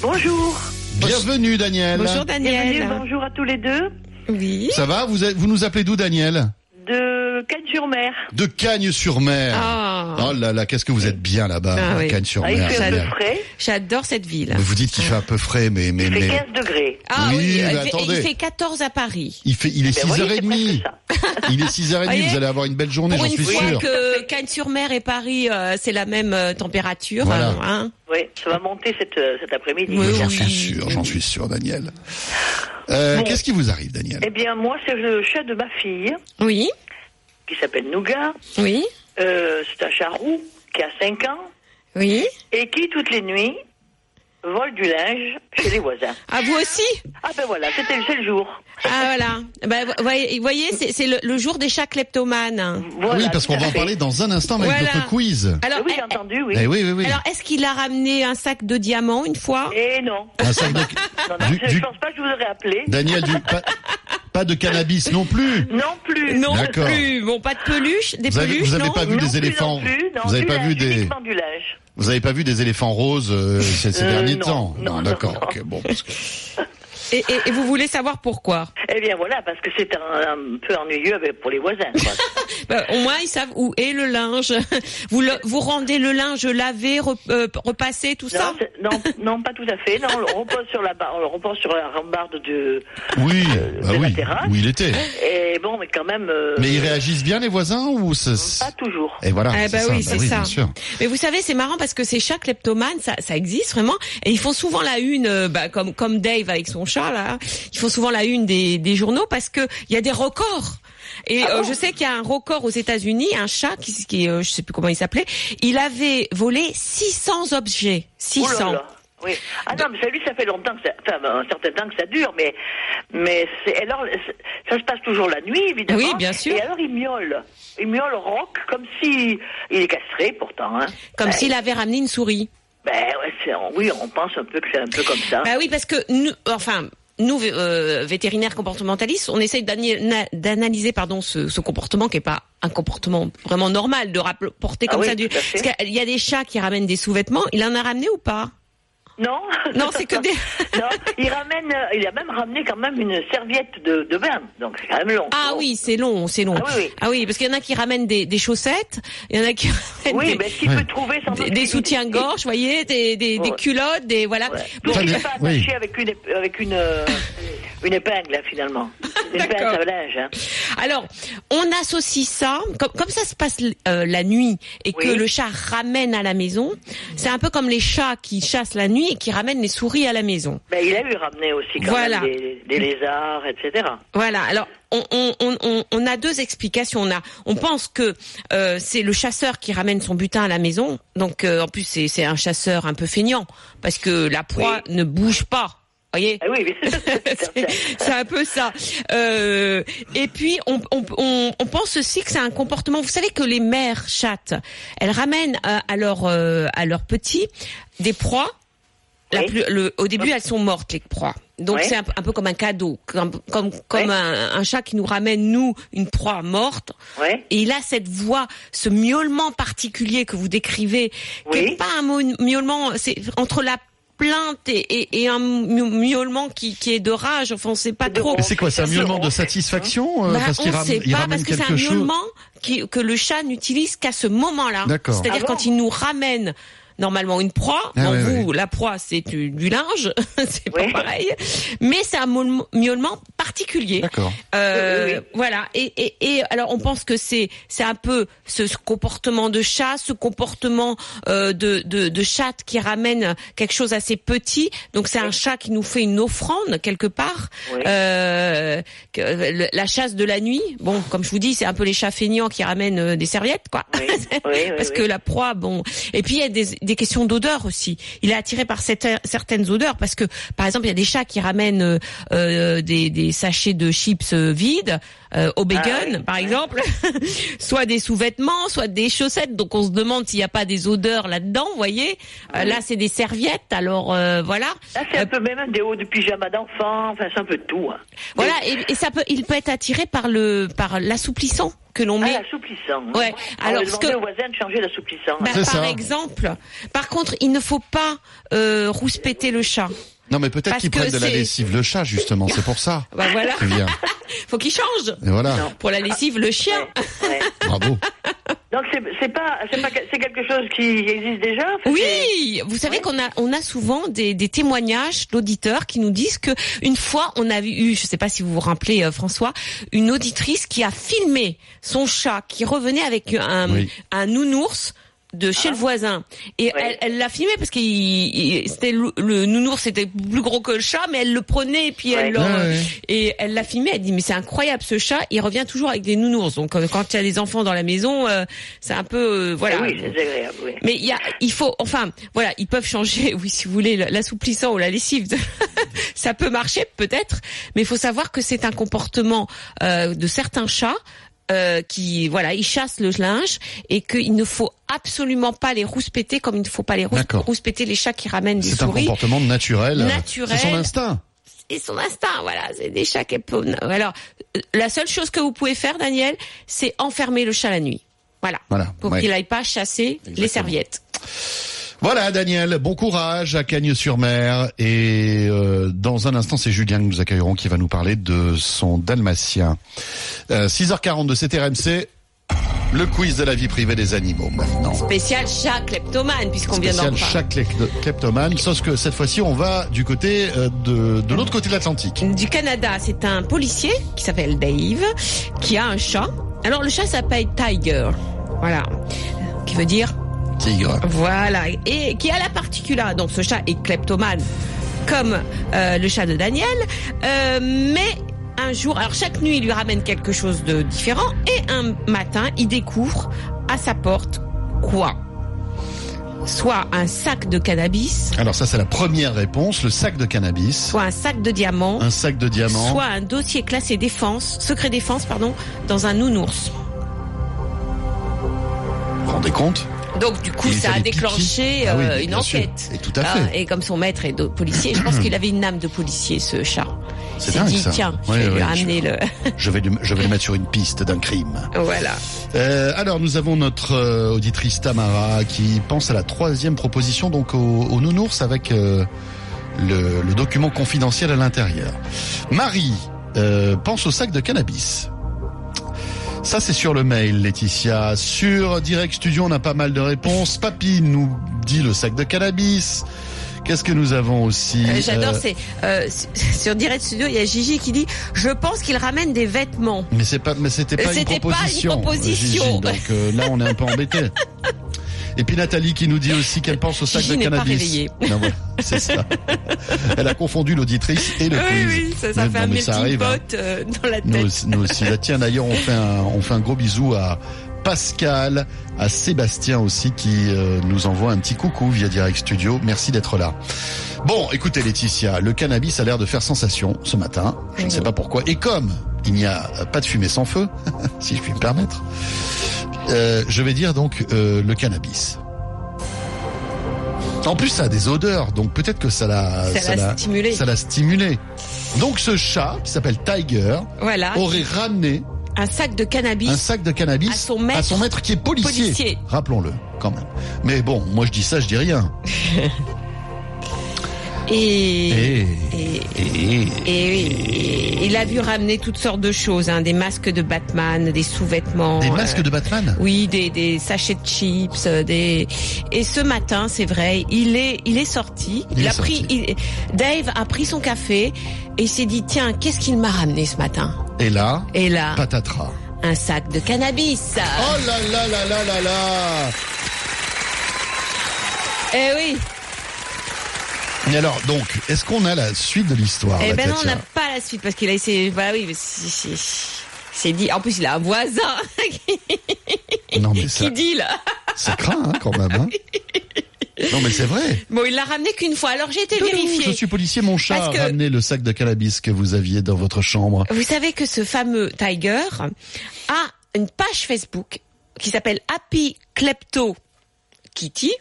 Bonjour. Bienvenue Daniel. Bonjour Bienvenue, Daniel. bonjour à tous les deux. Oui. Ça va vous, vous nous appelez d'où Daniel? De Cannes-sur-Mer. De Cagnes-sur-Mer. Ah, Oh là là, qu'est-ce que vous êtes bien là-bas, Ah oui. Ah, Cagnes-sur-Mer. fait un peu génial. frais. j'adore cette ville. Mais Vous dites qu'il fait un peu frais, mais mais Il fait mais 15 degrés. Ah Oui, oui, mais il fait- attendez. il fait 14 à Paris. il fait il est Ben oui, c'est 6h30. presque ça. Il est 6h30, Voyez vous allez avoir une belle journée, Pour j'en une suis fois sûr. que Cannes-sur-Mer et Paris, euh, c'est la même euh, température. Voilà. euh, hein. Oui, ça va monter cet, euh, cet après-midi. Oui, J'en suis sûr, j'en suis sûr, Daniel. Euh, Bon. Qu'est-ce qui vous arrive, Daniel? Eh bien, moi, c'est le chat de ma fille, Oui, qui s'appelle Nougat. oui, Euh, c'est un chat roux qui a 5 ans oui. et qui, toutes les nuits, vole du linge chez les voisins. Ah, vous aussi Ah ben voilà, c'était c'est le jour. Ah voilà. Ben, vous voyez, vous voyez, c'est c'est le, le jour des chats kleptomanes. Voilà, Oui, parce qu'on va en parler dans un instant avec Voilà. notre quiz. Alors, Oui, eh, j'ai entendu, oui. Eh oui, oui, oui. alors est-ce qu'il a ramené un sac de diamants une fois? Et non. Un sac de- Non, non, Du- je, du- pense pas que je vous aurais appelé. Daniel, du... pas... de cannabis non plus. Non plus. Non D'accord. plus. Bon, pas de peluche, des Vous avez, peluches, vous avez non pas vu Non des plus, éléphants non plus, non, Vous avez du pas vu des du. Vous avez pas vu des éléphants roses euh, ces, ces Euh, derniers non, temps non, non, d'accord. non. ok, bon. parce que- et, et- et vous voulez savoir pourquoi Eh bien voilà, parce que c'est un, un peu ennuyeux pour les voisins. Quoi. Ben, Au moins, ils savent où est le linge. Vous, le- vous rendez le linge lavé, re- euh, repassé, tout ça non, non, non, pas tout à fait. Non, on le repose sur la, bar- on le repose sur la rambarde de. Oui, Euh, bah de la oui, terrasse. il était. Et bon, mais quand même. euh, Mais ils réagissent bien les voisins ou. Pas toujours. Et voilà. Eh ben c'est oui, ça, c'est bah oui, ça. bien sûr. Mais vous savez, c'est marrant parce que ces chats kleptomanes, ça, ça existe vraiment, et ils font souvent la une, euh, bah, comme comme Dave avec son chat là, ils font souvent la une des, des journaux parce que il y a des records. Et Ah euh, je sais qu'il y a un record aux États-Unis, un chat qui, qui euh, je sais plus comment il s'appelait, il avait volé 600 objets, Oh là 600. là. Oui. Ah non, mais ça, lui, ça fait longtemps que ça, enfin, un certain temps que ça dure, mais, mais c'est, alors, ça se passe toujours la nuit, évidemment. Oui, bien sûr. Et alors, il miaule. Il miaule rock, comme si, il est castré, pourtant, hein. Comme Ben, s'il avait ramené une souris. Ben, ouais, oui, on pense un peu que c'est un peu comme ça. Bah oui, parce que nous, enfin, nous euh, vétérinaires comportementalistes, on essaye d'analyser pardon ce, ce comportement qui est pas un comportement vraiment normal de rapporter Ah comme oui, ça du. Parce qu'il y a des chats qui ramènent des sous-vêtements. Il en a ramené ou pas? Non Non, c'est que des- non, il ramène, il a même ramené quand même une serviette de, de bain, donc c'est quand même long. Ah Bon. oui, c'est long, c'est long. Ah oui, oui. parce qu'il y en a qui ramènent des, des chaussettes, il y en a qui ramènent Oui, des, mais s'il Ouais. peut trouver sans des, soutiens-gorge, vous voyez, des, des, des culottes, des voilà. Ouais. Donc, Enfin, il des- n'est pas oui. attaché avec une, avec une, euh, une épingle finalement. Une D'accord. à linge. hein. Alors, on associe ça, comme, comme ça se passe euh, la nuit et que le chat ramène à la maison, c'est un peu comme les chats qui chassent la nuit et qui ramènent les souris à la maison. Ben, il a eu ramené aussi quand Voilà. même des, des lézards, etc. Voilà. Alors, on, on, on, on- on a deux explications. On a, on pense que euh, c'est le chasseur qui ramène son butin à la maison. Donc, euh, en plus, c'est c'est un chasseur un peu feignant parce que la proie ne bouge pas. Voyez. Ah oui, oui, c'est un peu ça. Euh, et puis, on, on, on, on pense aussi que c'est un comportement. Vous savez que les mères chattes, elles ramènent à, à leurs euh, à leurs petits des proies. La Oui. plus- le- au début, elles sont mortes les proies. Donc Oui. c'est un, peu- un peu comme un cadeau, comme comme, comme Oui. un, un chat qui nous ramène nous une proie morte. Et il a cette voix, ce miaulement particulier que vous décrivez, qui n'est pas un miaulement, c'est entre la plainte et, et, et un mi- miaulement qui, qui est de rage. Enfin, on sait pas trop. Mais c'est quoi C'est un miaulement de satisfaction euh, Bah, parce qu'il on ram- sait il pas ramène parce que c'est un quelque chose. miaulement qui, que le chat n'utilise qu'à ce moment-là. D'accord. C'est-à-dire Ah bon quand il nous ramène normalement une proie. Ah bon, ouais, vous, la proie, c'est du, du linge, c'est Oui. pas pareil. Mais c'est un miaulement- particulier. D'accord. Euh, Oui, oui, oui. Voilà. Et, et, et alors on pense que c'est c'est un peu ce, ce comportement de chat, ce comportement euh, de, de de chatte qui ramène quelque chose assez petit. Donc c'est un chat qui nous fait une offrande quelque part. Oui. Euh, la chasse de la nuit. Bon, comme je vous dis, c'est un peu les chats feignants qui ramènent euh, des serviettes, quoi. Oui, oui, oui, Parce oui. que la proie, bon. Et puis il y a des, des questions d'odeur aussi. Il est attiré par cette- certaines odeurs parce que, par exemple, il y a des chats qui ramènent euh, euh, des, des sachets de chips euh, vides euh, au bacon, Ah oui. par exemple, soit des sous-vêtements, soit des chaussettes. Donc on se demande s'il n'y a pas des odeurs là-dedans. Vous voyez, Euh, là c'est des serviettes. Alors voilà. Là, c'est Euh, un peu même des hauts de pyjama d'enfant, enfin, c'est un peu tout. Hein. Voilà, et, et ça peut, il peut être attiré par le, par l'assouplissant que l'on Ah, met. l'assouplissant. hein. Ouais, On alors, va ce que- au voisin de changer l'assouplissant. Bah, C'est par ça. exemple, par contre, il ne faut pas euh, rouspéter le chat. Non, mais peut-être qu'ils prennent de la lessive le chat justement. C'est pour ça. Bah voilà, bien. faut qu'il change. Et voilà. Non. Pour la lessive, le chien. Ouais, ouais. Bravo. Donc c'est pas c'est quelque chose qui existe déjà. Oui, vous savez qu'on a on a souvent des, des témoignages d'auditeurs qui nous disent que une fois on a eu, je sais pas si vous vous rappelez euh, François, une auditrice qui a filmé son chat qui revenait avec un Oui. un nounours de chez le voisin et Ouais. elle, elle l'a filmé parce que c'était le, le nounours c'était plus gros que le chat mais elle le prenait et puis elle Ouais. leur- Ouais, et elle l'a filmé elle dit mais c'est incroyable ce chat il revient toujours avec des nounours donc euh, quand il y a des enfants dans la maison euh, c'est un peu euh, voilà Ah oui, c'est agréable. Oui. mais il y a, il faut, enfin, voilà, ils peuvent changer, oui, si vous voulez, l'assouplissant ou la lessive. ça peut marcher peut-être, mais il faut savoir que c'est un comportement euh, de certains chats. Euh, qui voilà, ils chassent le linge et qu'il ne faut absolument pas les rouspéter comme il ne faut pas les rouspéter les chats qui ramènent des C'est un souris. comportement naturel. Naturel. C'est son instinct. Et son instinct, voilà, c'est des chats qui Alors, euh, la seule chose que vous pouvez faire, Daniel, c'est enfermer le chat la nuit. Voilà. Voilà, Pour ouais. qu'il aille pas chasser les serviettes. Voilà, Daniel, bon courage à Cagnes-sur-Mer. Et euh, dans un instant, c'est Julien que nous accueillerons qui va nous parler de son dalmatien. Euh, 6h40 de CTRMC, le quiz de la vie privée des animaux maintenant. Spécial chat kleptomane, puisqu'on vient d'en Spécial parler. chaque klep- kleptomane, sauf que cette fois-ci, on va du côté euh, de, de l'autre côté de l'Atlantique. Du Canada, c'est un policier qui s'appelle Dave, qui a un chat. Alors le chat s'appelle Tiger, voilà, qui veut dire Tigre. voilà, et qui a la particularité. Donc ce chat est kleptomane, comme euh, le chat de Daniel, euh, mais un jour, alors chaque nuit, il lui ramène quelque chose de différent, et un matin, il découvre à sa porte quoi? Soit un sac de cannabis, Alors ça, c'est la première réponse, le sac de cannabis, soit un sac de diamants, un sac de diamants. soit un dossier classé défense, secret défense, pardon, dans un nounours. Vous vous rendez compte? Donc du coup, ça a déclenché Ah oui, euh, une enquête. Et tout à Ah, fait. et comme son maître est policier, je pense qu'il avait une âme de policier, ce chat. C'est s'est dingue, dit, ça. tiens, je Ouais, vais lui ouais, ramener je- le... Je vais, lui- je vais le mettre sur une piste d'un crime. voilà. Euh, alors nous avons notre euh, auditrice Tamara qui pense à la troisième proposition donc au, au nounours avec euh, le, le document confidentiel à l'intérieur. Marie pense au sac de cannabis. Ça c'est sur le mail Laetitia. Sur Direct Studio on a pas mal de réponses. Papy nous dit le sac de cannabis. Qu'est-ce que nous avons aussi Euh, J'adore, Euh, c'est euh, sur Direct Studio, il y a Gigi qui dit Je pense qu'il ramène des vêtements. Mais c'est pas, mais c'était pas, une C'était pas une proposition. proposition. Gigi, donc euh, là, on est un peu embêté. Et puis Nathalie qui nous dit aussi qu'elle pense au sac Gigi de cannabis. Non, voilà, c'est ça. Elle a confondu l'auditrice et le Oui, quiz. oui, ça, ça Mais fait un melting arrive, hein. pot euh, dans la Nous tête. aussi, nous aussi. Là, tiens, d'ailleurs, on fait un, on fait un gros bisou à Pascal, à Sébastien aussi qui euh, nous envoie un petit coucou via Direct Studio. Merci d'être là. Bon, écoutez Laetitia, le cannabis a l'air de faire sensation ce matin. Je ne sais pas pourquoi. Et comme il n'y a pas de fumée sans feu, si je puis me permettre, euh, je vais dire donc euh, le cannabis. En plus, ça a des odeurs, donc peut-être que ça l'a, Ça l'a stimulé. ça l'a stimulé. Donc ce chat qui s'appelle Tiger Voilà, aurait ramené un sac de cannabis. un sac de cannabis À son maître. maître qui est policier. Policier. Rappelons-le, quand même. Mais bon, moi je dis ça, je dis rien. Et, et oui, il a vu ramener toutes sortes de choses, hein, des masques de Batman, des sous-vêtements. des masques euh, de Batman? Oui, des, des sachets de chips, euh, des et ce matin, c'est vrai, il est il est sorti. Il est a sorti. pris il- Dave a pris son café et il s'est dit tiens, qu'est-ce qu'il m'a ramené ce matin? Et là, Et là, patatras. un sac de cannabis. Oh là là là là là là Eh oui. Et alors, donc, est-ce qu'on a la suite de l'histoire Eh ben non, on n'a pas la suite parce qu'il a essayé. Bah oui, mais c'est- dit. En plus, il a un voisin Non mais ça, qui dit là. ça craint hein, quand même. Hein. Non mais c'est vrai. Bon, il l'a ramené qu'une fois. Alors j'ai été vérifier. Je suis policier, mon chat Parce a que- ramené le sac de cannabis que vous aviez dans votre chambre. Vous savez que ce fameux Tiger a une page Facebook qui s'appelle Happy Klepto Kitty,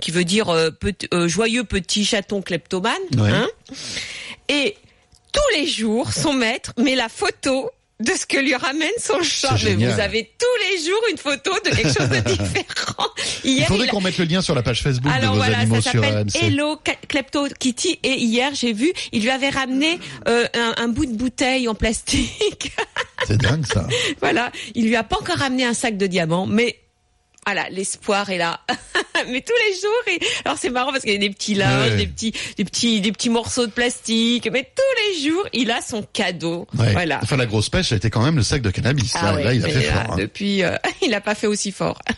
qui veut dire euh, petit- euh, joyeux petit chaton kleptomane. Ouais. hein. Et tous les jours, son maître met la photo de ce que lui ramène son chat. Mais vous avez tous les jours une photo de quelque chose de différent. Il faudrait il qu'on mette le lien sur la page Facebook alors de vos voilà, animaux ça s'appelle. Hello Klepto Kitty et hier j'ai vu, il lui avait ramené euh, un, un bout de bouteille en plastique. C'est dingue ça. voilà, il lui a pas encore ramené un sac de diamants, mais voilà, l'espoir est là. mais tous les jours, et... alors c'est marrant parce qu'il y a des petits linges, Ouais. des petits, des petits, des petits morceaux de plastique, mais tous les jours, il a son cadeau. Ouais. Voilà. Enfin, la grosse pêche, ça a été quand même le sac de cannabis. Ah là, ouais, là, il a fait là, fort. hein. Depuis, euh, il a pas fait aussi fort.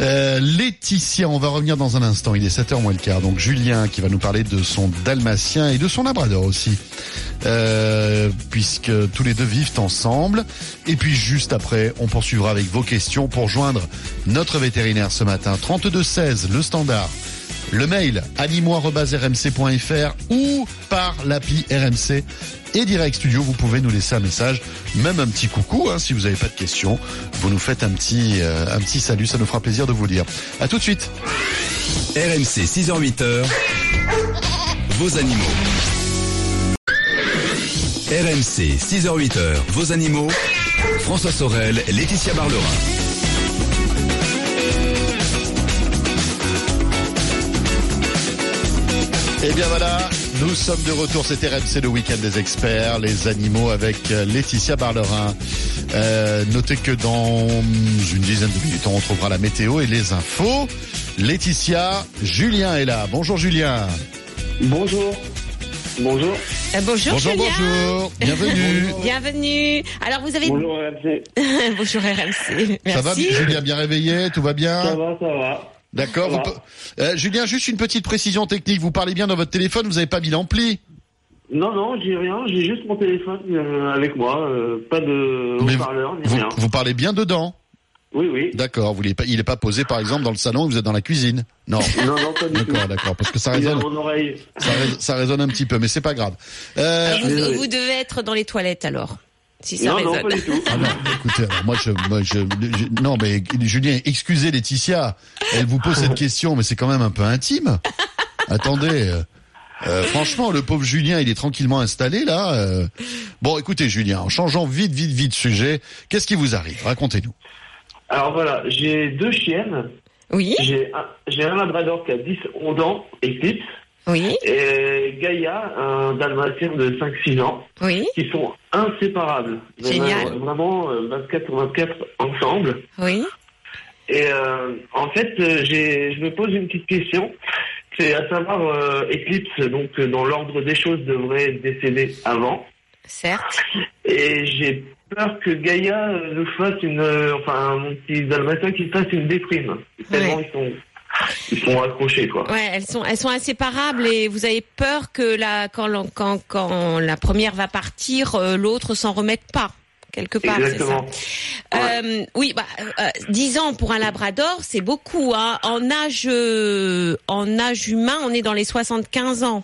Euh, Laetitia, on va revenir dans un instant. Il est 7h moins le quart. Donc Julien qui va nous parler de son dalmatien et de son labrador aussi. Euh, puisque tous les deux vivent ensemble. Et puis juste après, on poursuivra avec vos questions pour joindre notre vétérinaire ce matin. 32 16, le standard. Le mail animo@rmc.fr ou par l'appli RMC et Direct Studio, vous pouvez nous laisser un message, même un petit coucou hein, si vous n'avez pas de questions. Vous nous faites un petit euh, un petit salut, ça nous fera plaisir de vous lire. À tout de suite. RMC 6h-8h, vos animaux. RMC 6h-8h, vos animaux. François Sorel, Laetitia Barlerin. Et bien voilà, nous sommes de retour. C'est RMC le week-end des experts, les animaux avec euh, Laetitia Barlerin. Euh, notez que dans une dizaine de minutes, on retrouvera la météo et les infos. Laetitia, Julien est là. Bonjour Julien. Bonjour. Bonjour. Euh, bonjour, Bonjour, Julien. bonjour. Bienvenue. Bienvenue. Alors vous avez Bonjour RMC. bonjour RMC. Merci. Ça va, Julien, bien réveillé? Tout va bien? Ça va, ça va. D'accord. Vous Euh, Julien, juste une petite précision technique. Vous parlez bien dans votre téléphone, vous n'avez pas mis l'ampli. Non, non, j'ai rien. J'ai juste mon téléphone euh, avec moi. euh, pas de haut-parleur ni Vous, rien. vous parlez bien dedans. Oui, oui. D'accord. Vous l'avez pas- il n'est pas posé, par exemple, dans le salon et vous êtes dans la cuisine. Non. Non, non, pas du tout. D'accord, d'accord. Parce que ça résonne, mon oreille. ça, rés- ça résonne un petit peu, mais c'est pas grave. Euh, vous, vous devez être dans les toilettes alors. Si ça Non, pas du tout. ah non, écoutez, alors moi je, moi, je, je- non mais Julien, excusez Laetitia, elle vous pose cette question, mais c'est quand même un peu intime. Attendez, euh, euh, franchement, le pauvre Julien, il est tranquillement installé là. euh. Bon, écoutez Julien, en changeant vite, vite, vite de sujet, qu'est-ce qui vous arrive? Racontez-nous. Alors voilà, j'ai deux chiennes. Oui, J'ai un, un labrador qui a 10, 11 ans, Eclipse, oui, et Gaïa, un dalmatien de 5-6 ans, oui, qui sont inséparables. Génial. Vraiment, Vraiment, euh, 24 sur 24 ensemble. oui. Et euh, en fait, euh, je me pose une petite question. C'est à savoir euh, Eclipse, donc euh, dans l'ordre des choses, devrait décéder avant. Certes. Et j'ai peur que Gaïa euh, nous fasse une, euh, enfin mon petit dalmatien qui fasse une déprime. Tellement ils sont, ils sont accrochés quoi. Ouais, elles sont, elles sont inséparables et vous avez peur que la, quand, quand, quand la première va partir, euh, l'autre s'en remette pas. Quelque part, ça. Exactement. Euh, oui, bah, euh, 10 ans pour un labrador, c'est beaucoup. Hein. En âge, euh, en âge humain, on est dans les 75 ans,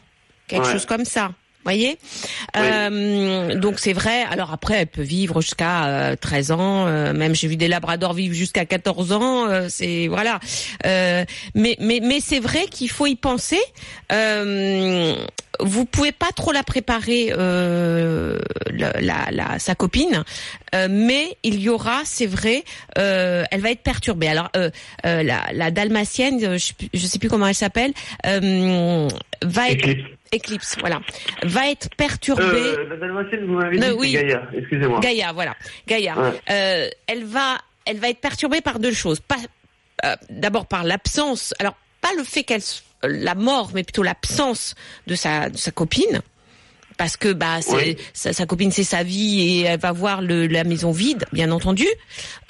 quelque Ouais. chose comme ça. Voyez, Euh, donc c'est vrai. Alors après, elle peut vivre jusqu'à euh, 13 ans. euh, même j'ai vu des labradors vivre jusqu'à 14 ans. euh, c'est voilà. Euh, mais mais mais c'est vrai qu'il faut y penser. Euh, vous pouvez pas trop la préparer, euh, la, la, la- sa copine, euh, mais il y aura, c'est vrai, euh, elle va être perturbée. Alors euh, euh, la, la dalmatienne, euh, je, sais plus- je sais plus comment elle s'appelle, euh, va être. Eclipse, voilà, va être perturbée. Euh, vous m'avez dit, Euh, c'est oui. Gaïa. Excusez-moi. Gaïa, voilà, Gaïa. Ouais. Euh, elle va, elle va être perturbée par deux choses. Pas, euh, d'abord par l'absence. Alors pas le fait qu'elle, la mort, mais plutôt l'absence de sa, de sa copine. Parce que bah c'est Oui. sa, sa copine c'est sa vie et elle va voir le, la maison vide bien entendu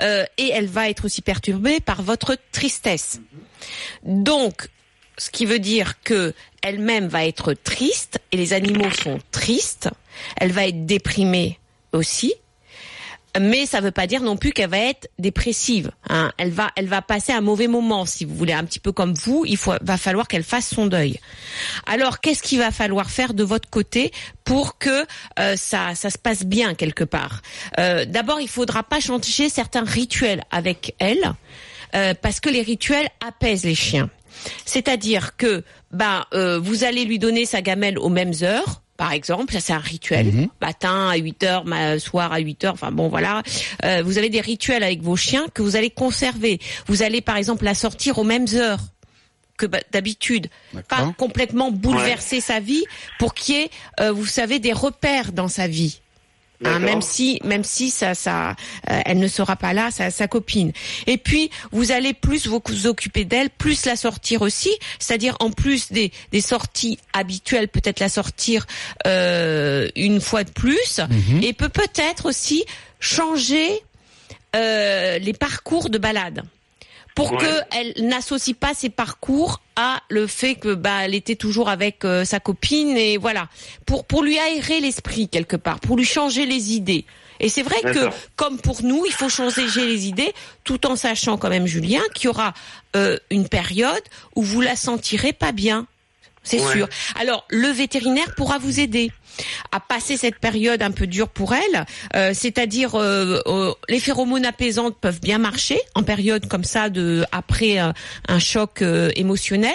Euh, et elle va être aussi perturbée par votre tristesse donc ce qui veut dire que elle-même va être triste et les animaux sont tristes. Elle va être déprimée aussi. Mais ça veut pas dire non plus qu'elle va être dépressive. Hein. Elle va, elle va passer un mauvais moment, si vous voulez, un petit peu comme vous. Il faut, va falloir qu'elle fasse son deuil. Alors, qu'est-ce qu'il va falloir faire de votre côté pour que euh, ça, ça se passe bien quelque part? Euh, D'abord, il faudra pas changer certains rituels avec elle, euh, parce que les rituels apaisent les chiens. C'est-à-dire que bah, euh, vous allez lui donner sa gamelle aux mêmes heures. Par exemple, ça c'est un rituel. Matin à 8 heures, soir à 8 heures. Enfin bon, voilà. Euh, vous avez des rituels avec vos chiens que vous allez conserver. Vous allez par exemple la sortir aux mêmes heures que bah, d'habitude. Pas complètement bouleverser sa vie pour qu'il y ait, euh, vous savez, des repères dans sa vie. Hein, même si, même si ça, ça, euh, elle ne sera pas là, sa, sa copine. Et puis, vous allez plus vous occuper d'elle, plus la sortir aussi, c'est-à-dire en plus des, des sorties habituelles, peut-être la sortir euh, une fois de plus, et peut peut-être aussi changer euh, les parcours de balade pour Ouais. que elle n'associe pas ses parcours à le fait que bah elle était toujours avec euh, sa copine et voilà pour pour lui aérer l'esprit quelque part pour lui changer les idées et c'est vrai que comme pour nous il faut changer les idées tout en sachant quand même Julien qu'il y aura euh, une période où vous la sentirez pas bien c'est Ouais. sûr. Alors, le vétérinaire pourra vous aider à passer cette période un peu dure pour elle, euh, c'est-à-dire euh, euh, les phéromones apaisantes peuvent bien marcher en période comme ça de après euh, un choc euh, émotionnel.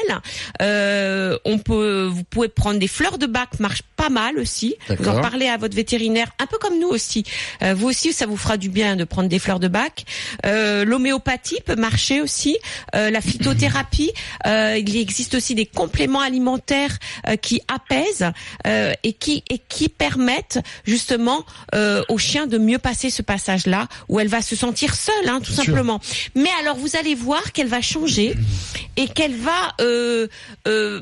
Euh, on peut, vous pouvez prendre des fleurs de bac, marche pas mal aussi. Vous en parlez à votre vétérinaire, un peu comme nous aussi. Euh, vous aussi, ça vous fera du bien de prendre des fleurs de bac. Euh, L'homéopathie peut marcher aussi. Euh, la phytothérapie, euh, il existe aussi des compléments alimentaires euh, qui apaisent euh, et qui et qui permettent justement euh, au chien de mieux passer ce passage-là où elle va se sentir seule, hein, tout simplement. Mais alors vous allez voir qu'elle va changer et qu'elle va euh, euh,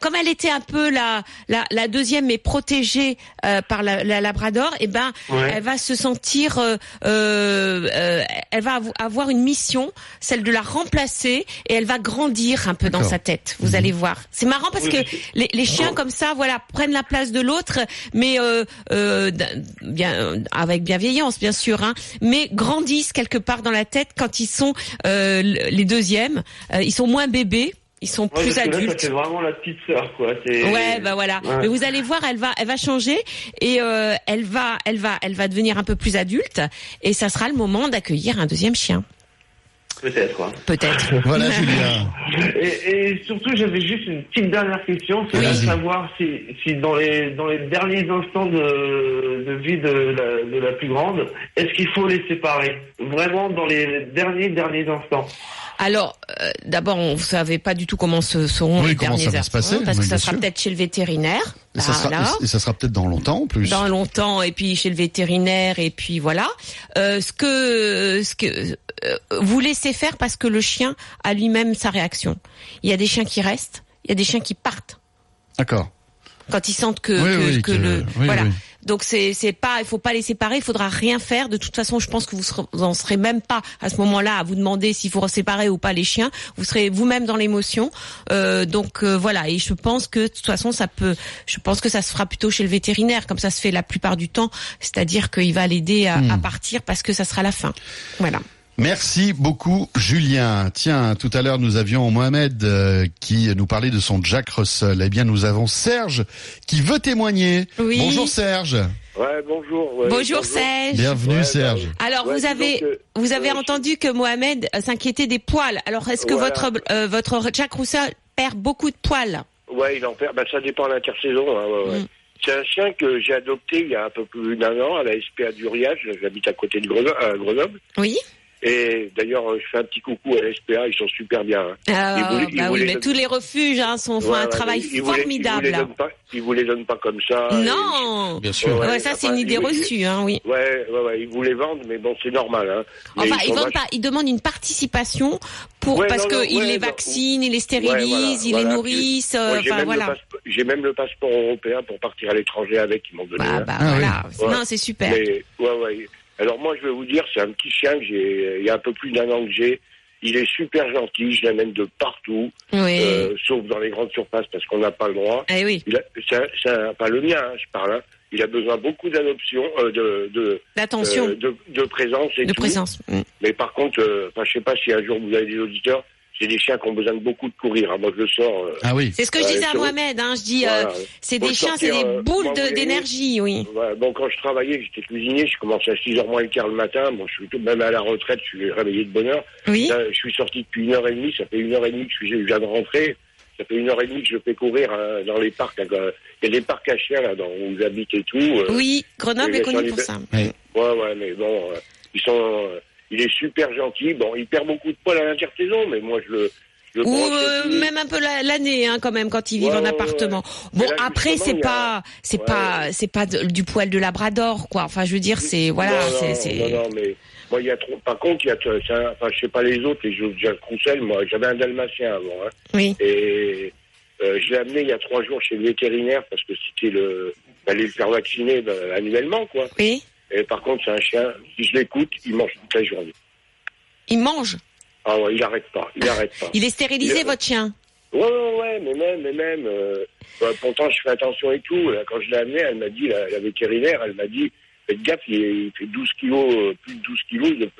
comme elle était un peu la la, la deuxième mais protégée euh, par la, la Labrador, et ben Ouais. elle va se sentir, euh, euh, euh, elle va avoir une mission, celle de la remplacer, et elle va grandir un peu dans sa tête. Vous allez voir. C'est marrant parce que les, les chiens comme ça, voilà, prennent la place de l'autre, mais euh, euh, bien euh, avec bienveillance, bien sûr, hein, mais grandissent quelque part dans la tête quand ils sont euh, les deuxièmes. Euh, ils sont moins bébés. Ils sont Ouais, plus parce que là, ça adultes. fait vraiment la petite sœur, quoi. Ouais, bah voilà. Ouais. Mais vous allez voir, elle va, elle va changer et euh, elle va, elle va, elle va devenir un peu plus adulte et ça sera le moment d'accueillir un deuxième chien, Peut-être, quoi. peut-être. Voilà, Julien. Et, et surtout, j'avais juste une petite dernière question, c'est Oui. de savoir si, si dans les dans les derniers instants de, de vie de la, de la plus grande, est-ce qu'il faut les séparer? Vraiment dans les derniers derniers instants. Alors, euh, d'abord, on ne savait pas du tout comment se seront Oui, les derniers ça va heures, se passer, parce que ça sera peut-être chez le vétérinaire. Et ça sera, Voilà. et ça sera peut-être dans longtemps en plus. dans longtemps et puis chez le vétérinaire et puis voilà euh, ce que ce que euh, vous laissez faire parce que le chien a lui-même sa réaction il y a des chiens qui restent Il y a des chiens qui partent D'accord. quand ils sentent que, Oui, que, oui, que que- le voilà. Donc c'est c'est pas il faut pas les séparer, il faudra rien faire. De toute façon, je pense que vous serez, vous en serez même pas à ce moment-là à vous demander s'il faut séparer ou pas les chiens. Vous serez vous-même dans l'émotion. Euh, donc euh, voilà, et je pense que de toute façon ça peut je pense que ça se fera plutôt chez le vétérinaire comme ça se fait la plupart du temps, c'est-à-dire qu'il va l'aider à, Hmm. à partir parce que ça sera la fin. Voilà. Merci beaucoup, Julien. Tiens, tout à l'heure, nous avions Mohamed euh, qui nous parlait de son Jack Russell. Eh bien, nous avons Serge qui veut témoigner. Oui. Bonjour, Serge. Ouais, bonjour. ouais, Bonjour Serge. Bienvenue, Ouais, Serge. bah, Alors Ouais, vous avez que- vous avez ouais, entendu que Mohamed euh, s'inquiétait des poils. Alors est-ce que Voilà. votre euh, votre Jack Russell perd beaucoup de poils? Ouais, il en perd. Bah, ça dépend de l'intersaison. hein, ouais, ouais. Mm. C'est un chien que j'ai adopté il y a un peu plus d'un an à la SPA d'Uriage. J'habite à côté de Grenoble. Oui. Et d'ailleurs, je fais un petit coucou à la SPA. Ils sont super bien. hein. Ah, bah oui, mais tous les refuges hein, sont, font Ouais, un ouais, travail ils formidable. Ils vous les donnent pas, ils vous les donnent pas comme ça. non. Bien sûr. Ouais, ça c'est une idée reçue, hein, oui. Ouais, ouais, ouais, ils vous les vendent, mais bon, c'est normal. Hein. Mais Enfin, ils ils vendent vach- pas, ils demandent une participation pour Ouais, parce non, que non, ils ouais, les vaccinent, ils les Ouais, stérilisent, voilà, ils voilà. les nourrissent. euh, j'ai même, voilà. le passeport- j'ai même le passeport européen pour partir à l'étranger avec, ils m'ont donné. Bah, hein. bah Ah, voilà. Non, c'est super. Ouais, ouais. Alors moi, je vais vous dire, c'est un petit chien que j'ai, il y a un peu plus d'un an que j'ai. Il est super gentil, je l'amène de partout, Oui. euh, sauf dans les grandes surfaces parce qu'on n'a pas le droit. Eh oui. Il a, pas le mien, hein, je parle. hein. Il a besoin beaucoup d'adoption, euh, de, de, D'attention, euh, de, de présence et de tout. présence. Mm. Mais par contre, enfin, je sais pas si un jour vous avez des auditeurs, c'est des chiens qui ont besoin de beaucoup de courir. hein. Moi, je le sors. euh, Ah oui. C'est ce que je Ouais, disais à. Mohamed. Hein, je dis, euh, voilà. c'est des chiens, c'est des euh, boules d'énergie, oui. Voilà. Bon, quand je travaillais, j'étais cuisinier, je commençais à 6h moins le quart le matin. Bon, je suis tout même à la retraite, je suis réveillé de bonne heure. Oui. Là, je suis sorti depuis une heure et demie, ça fait une heure et demie que je, viens de rentrer. Ça fait une heure et demie que je fais courir hein, dans les parcs. Il y a des parcs à chiens là, dans, où j'habite et tout. euh. Oui, Grenoble est connu pour ça. Ouais, ouais, mais bon, euh, ils sont. Il est super gentil. Bon, il perd beaucoup de poils à l'intersaison, mais moi, je le. Ou euh, même un peu la- l'année hein, quand même quand ils vivent Ouais, en ouais, appartement. Bon là, après c'est pas c'est pas c'est pas de- du poil de labrador quoi. Enfin je veux dire c'est voilà Non, c'est non, mais moi, il y a trop. Par contre, il y a. un- Enfin, je sais pas les autres, les Jacques Roussel. Moi, j'avais un dalmatien avant. Hein, oui et euh, je l'ai amené il y a trois jours chez le vétérinaire parce que c'était le. Fallait le faire vacciner ben, annuellement, quoi. oui Et par contre, c'est un chien. Si je l'écoute, il mange toute la journée. il mange. Ah ouais, il arrête pas. Il arrête pas. Il est stérilisé Il- votre chien. Ouais, ouais, ouais, mais même, mais même. Euh, bah, pourtant, je fais attention et tout. Là, quand je l'ai amené, elle m'a dit, la, la vétérinaire, elle m'a dit, faites gaffe, il, fait 12 kilos, euh, plus de 12 kilos, il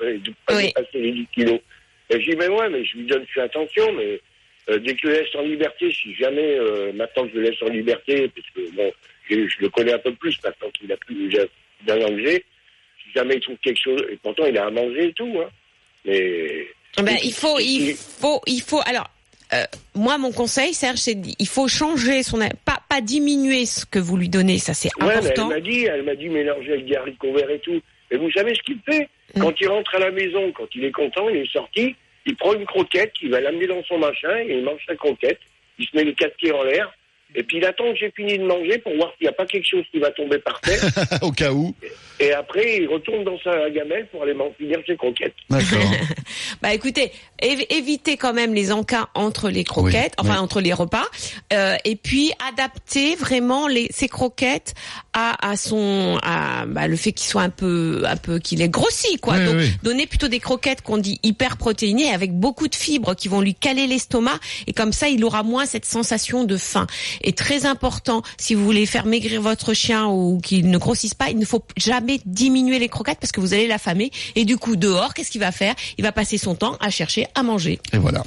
Oui. dépasser les 10 kilos. Et je dis, mais ouais, mais je lui donne, je fais attention, mais euh, dès que je le laisse en liberté, si jamais, maintenant que je le laisse en liberté, parce que bon, je, je le connais un peu plus maintenant qu'il a plus d'un si jamais il trouve quelque chose, et pourtant il a à manger et tout, hein. Mais. Ben, il faut il faut il faut alors euh, moi mon conseil Serge c'est il faut changer son pas pas diminuer ce que vous lui donnez ça c'est Ouais, mais elle important. m'a dit, elle m'a dit mélanger avec des haricots verts et tout. Et vous savez ce qu'il fait? Mm. Quand il rentre à la maison, quand il est content, il est sorti, il prend une croquette, il va l'amener dans son machin et il mange sa croquette. Il se met les quatre pieds en l'air. Et puis il attend que j'ai fini de manger pour voir s'il n'y a pas quelque chose qui va tomber par terre. Au cas où. et après, il retourne dans sa gamelle pour aller finir ses croquettes. D'accord. Bah écoutez, év- évitez quand même les encas entre les croquettes, Oui, enfin oui. entre les repas, euh, et puis adapter vraiment les ces croquettes à, à son à bah, le fait qu'il soit un peu un peu qu'il est grossi quoi. Oui, Donc oui. donner plutôt des croquettes qu'on dit hyper protéinées avec beaucoup de fibres qui vont lui caler l'estomac et comme ça il aura moins cette sensation de faim. Et très important, si vous voulez faire maigrir votre chien ou qu'il ne grossisse pas, il ne faut jamais diminuer les croquettes parce que vous allez l'affamer et du coup dehors, qu'est-ce qu'il va faire? Il va passer son temps à chercher à manger Et voilà.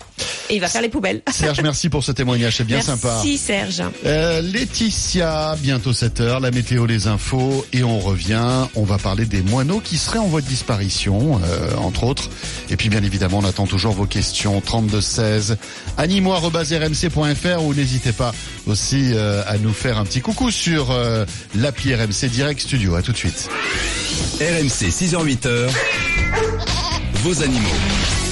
et il va faire les poubelles. Serge, merci pour ce témoignage, c'est bien Merci sympa. Serge. Euh, Laetitia, bientôt 7 heures, la météo, les infos, et on revient. On va parler des moineaux qui seraient en voie de disparition, euh, entre autres. Et puis, bien évidemment, on attend toujours vos questions 32 16 animo@rmc.fr ou n'hésitez pas aussi euh, à nous faire un petit coucou sur euh, l'appli RMC Direct Studio. À tout de suite. RMC 6h-8h, vos animaux.